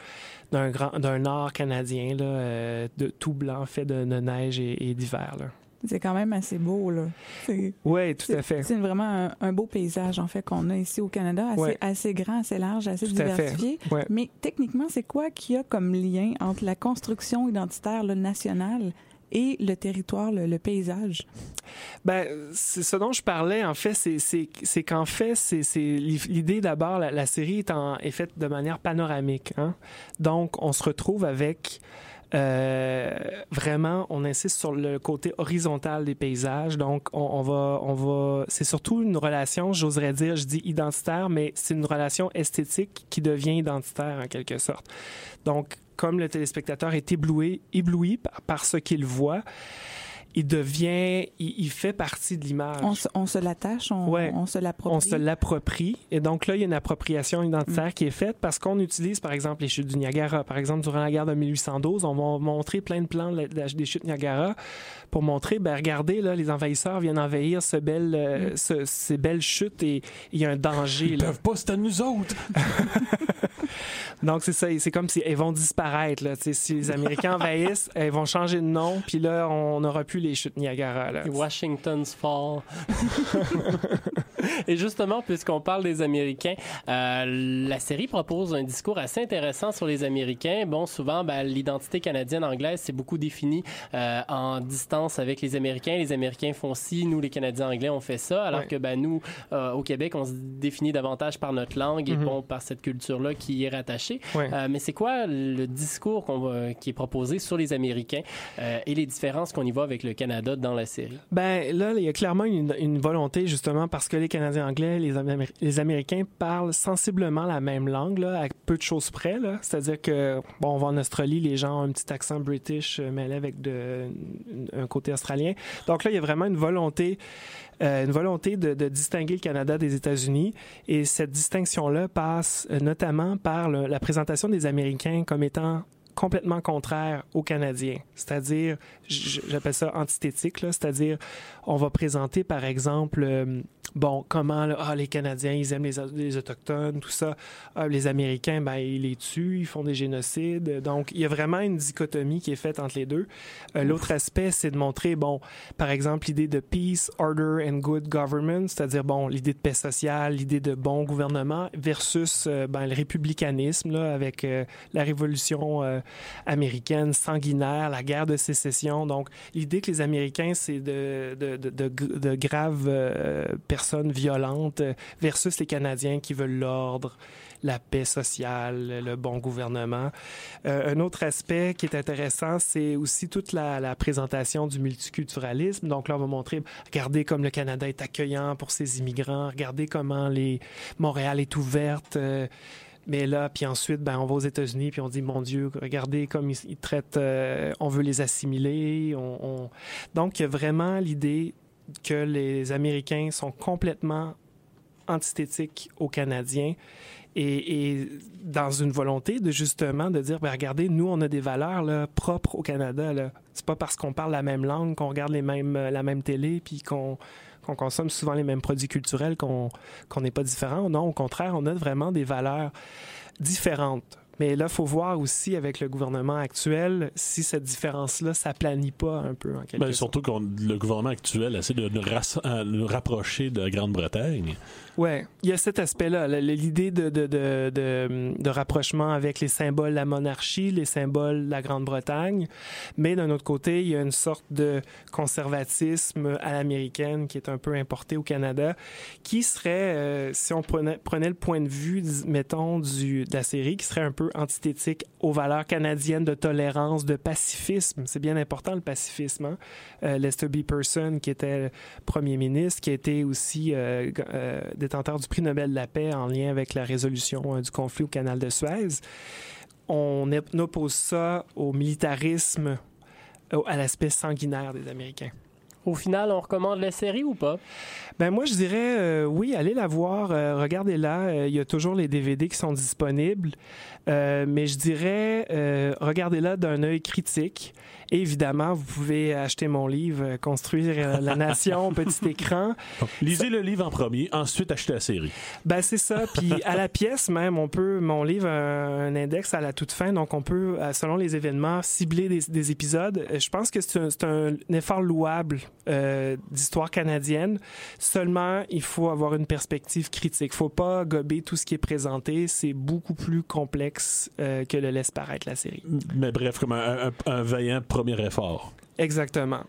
d'un nord canadien euh, de tout blanc fait de, neige et d'hiver. C'est quand même assez beau, là. Oui, tout à fait. C'est vraiment un, un beau paysage, en fait, qu'on a ici au Canada, assez, Ouais. assez grand, assez large, assez Tout diversifié. Ouais. Mais techniquement, c'est quoi qu'il y a comme lien entre la construction identitaire là, nationale et le territoire, le, le paysage? Ben, c'est ce dont je parlais, en fait, c'est- qu'en fait, c'est c'est l'idée d'abord, la, la série est, en, est faite de manière panoramique. Hein? Donc, on se retrouve avec euh, vraiment, on insiste sur le côté horizontal des paysages. Donc, on, va, on va, c'est surtout une relation, j'oserais dire, je dis identitaire, mais c'est une relation esthétique qui devient identitaire en quelque sorte. Donc, comme le téléspectateur est ébloui, ébloui par ce qu'il voit, il devient, il, il fait partie de l'image. On se, on se l'attache, on, Ouais. on se l'approprie. On se l'approprie. Et donc là, il y a une appropriation identitaire qui est faite parce qu'on utilise, par exemple, les chutes du Niagara. Par exemple, durant la guerre de 1812, on va montrer plein de plans de la- des chutes Niagara pour montrer, ben regardez, là, les envahisseurs viennent envahir ce bel, euh, ce- ces belles chutes et il y a un danger. Ils là. peuvent pas, c'est à nous autres. Donc, c'est ça. C'est comme si elles vont disparaître. Là. Si les Américains envahissent, elles vont changer de nom. Puis là, on n'aura plus les chutes Niagara. Là. Washington's Fall. Et justement, puisqu'on parle des Américains, euh, la série propose un discours assez intéressant sur les Américains. Bon, souvent, ben, l'identité canadienne anglaise, c'est beaucoup défini euh, en distance avec les Américains. Les Américains font ci, nous, les Canadiens anglais, on fait ça, alors Ouais. que ben, nous, euh, au Québec, on se définit davantage par notre langue et bon, par cette culture-là qui y est rattachée. Ouais. Mais c'est quoi le discours va- qui est proposé sur les Américains et les différences qu'on y voit avec le Canada dans la série? Ben là, il y a clairement une, volonté, justement, parce que les Canadiens anglais, les, Améri- les Américains parlent sensiblement la même langue, là, à peu de choses près. C'est-à-dire que, bon, on va en Australie, les gens ont un petit accent british euh, mêlé avec de, un côté australien. Donc là, il y a vraiment une volonté, euh, une volonté de, distinguer le Canada des États-Unis. Et cette distinction-là passe euh, notamment par la présentation des Américains comme étant complètement contraire aux Canadiens. C'est-à-dire, j'appelle ça antithétique, c'est-à-dire, on va présenter, par exemple, euh, bon, comment, là, ah, les Canadiens, ils aiment les, les Autochtones, tout ça. Ah, les Américains, ben, ils les tuent, ils font des génocides. Donc, il y a vraiment une dichotomie qui est faite entre les deux. Euh, L'autre aspect, c'est de montrer, bon, par exemple, l'idée de peace, order and good government, c'est-à-dire, bon, l'idée de paix sociale, l'idée de bon gouvernement versus euh, ben, le républicanisme, là, avec la révolution américaine sanguinaire, la guerre de sécession. Donc, l'idée que les Américains, c'est de, de, graves euh, personnes violentes versus les Canadiens qui veulent l'ordre, la paix sociale, le bon gouvernement. Euh, un autre aspect qui est intéressant, c'est aussi toute la, la présentation du multiculturalisme. Donc là, on va montrer, regardez comme le Canada est accueillant pour ses immigrants, regardez comment les Montréal est ouverte. euh, mais là, puis ensuite, ben, on va aux États-Unis, puis on dit, mon Dieu, regardez comme ils, traitent, euh, on veut les assimiler. On, on- Donc, il y a vraiment l'idée que les Américains sont complètement antithétiques aux Canadiens Et, et dans une volonté de justement de dire, ben, regardez, nous, on a des valeurs là, propres au Canada. Là. C'est pas parce qu'on parle la même langue, qu'on regarde les mêmes, euh, la même télé, puis qu'on qu'on consomme souvent les mêmes produits culturels, qu'on n'est pas différent. Non, au contraire, on a vraiment des valeurs différentes. Mais là, il faut voir aussi avec le gouvernement actuel si cette différence-là s'aplanit pas un peu en quelque sorte. surtout que le gouvernement actuel essaie de nous, euh, rapprocher de la Grande-Bretagne. Ouais, il y a cet aspect-là, l'idée de, de, de, de, de rapprochement avec les symboles de la monarchie, les symboles de la Grande-Bretagne, mais d'un autre côté, il y a une sorte de conservatisme à l'américaine qui est un peu importé au Canada, qui serait, euh, si on prenait, prenait le point de vue, mettons, du, de la série, qui serait un peu antithétique aux valeurs canadiennes de tolérance, de pacifisme. C'est bien important le pacifisme. Hein? Euh, Lester B. Person, qui était premier ministre, qui été aussi euh, euh, détenteur du prix Nobel de la paix en lien avec la résolution du conflit au canal de Suez. On oppose ça au militarisme, à l'aspect sanguinaire des Américains. Au final, on recommande la série ou pas? Ben moi, je dirais euh, oui, allez la voir, euh, regardez-la. Euh, Il y a toujours les DVD qui sont disponibles, mais je dirais regardez-la d'un œil critique. Évidemment, vous pouvez acheter mon livre euh, Construire euh, la nation petit écran. Lisez le livre en premier, ensuite achetez la série. Ben c'est ça. Puis à la pièce même, on peut. Mon livre a un index à la toute fin, donc on peut, euh, selon les événements, cibler des, des épisodes. Je pense que c'est un, un effort louable euh, d'histoire canadienne. Seulement, il faut avoir une perspective critique. Il faut pas gober tout ce qui est présenté. C'est beaucoup plus complexe euh, que le laisse paraître la série. Mais bref, comme un, un- un vaillant premier effort. Exactement.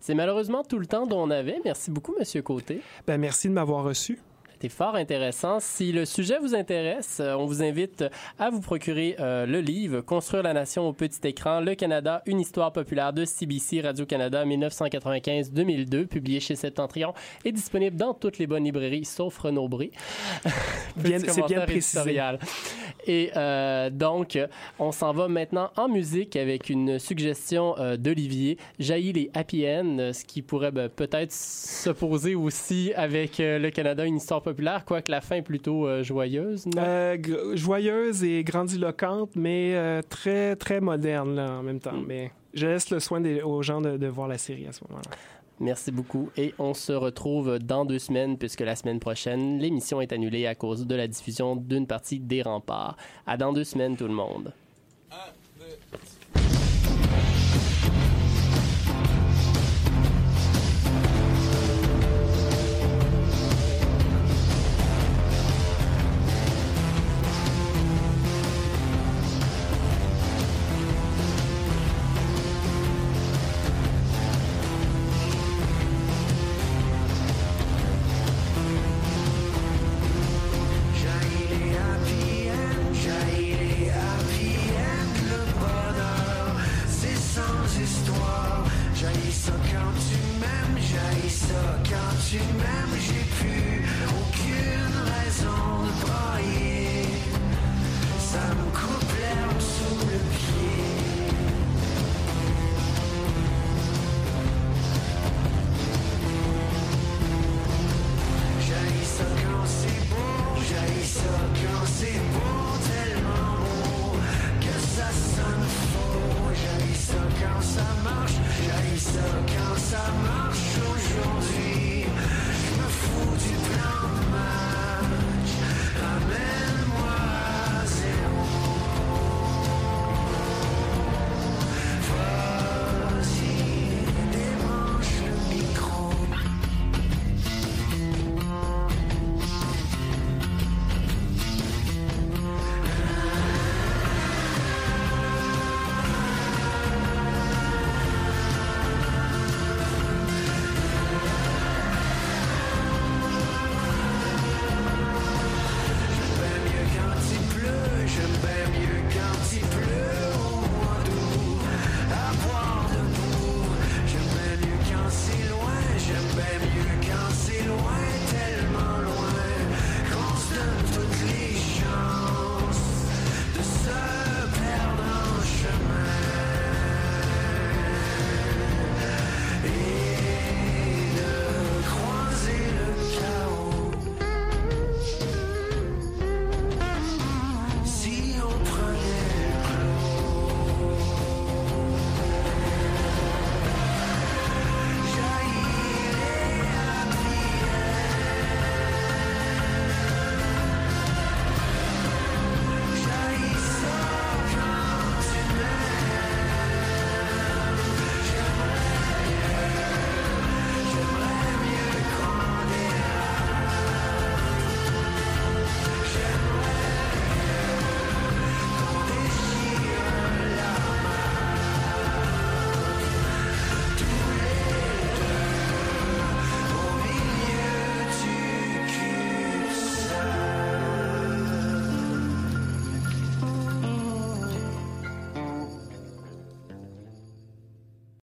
C'est malheureusement tout le temps dont on avait. Merci beaucoup, Monsieur Côté. Ben merci de m'avoir reçu. C'était fort intéressant. Si le sujet vous intéresse, euh, on vous invite à vous procurer euh, le livre Construire la nation au petit écran, Le Canada, une histoire populaire de CBC Radio-Canada 1995-2002, publié chez Septentrion et disponible dans toutes les bonnes librairies, sauf Renaud Bré. C'est bien précisé. Et euh, donc, on s'en va maintenant en musique avec une suggestion euh, d'Olivier, Jaillit les Happy End, ce qui pourrait ben, peut-être s'opposer aussi avec euh, le Canada, une histoire populaire, quoique la fin est plutôt joyeuse. joyeuse et grandiloquente, mais très, très moderne là, en même temps. Mais je laisse le soin des- aux gens de, de voir la série à ce moment-là. Merci beaucoup. Et on se retrouve dans deux semaines, puisque la semaine prochaine, l'émission est annulée à cause de la diffusion d'une partie des remparts. À dans deux semaines, tout le monde.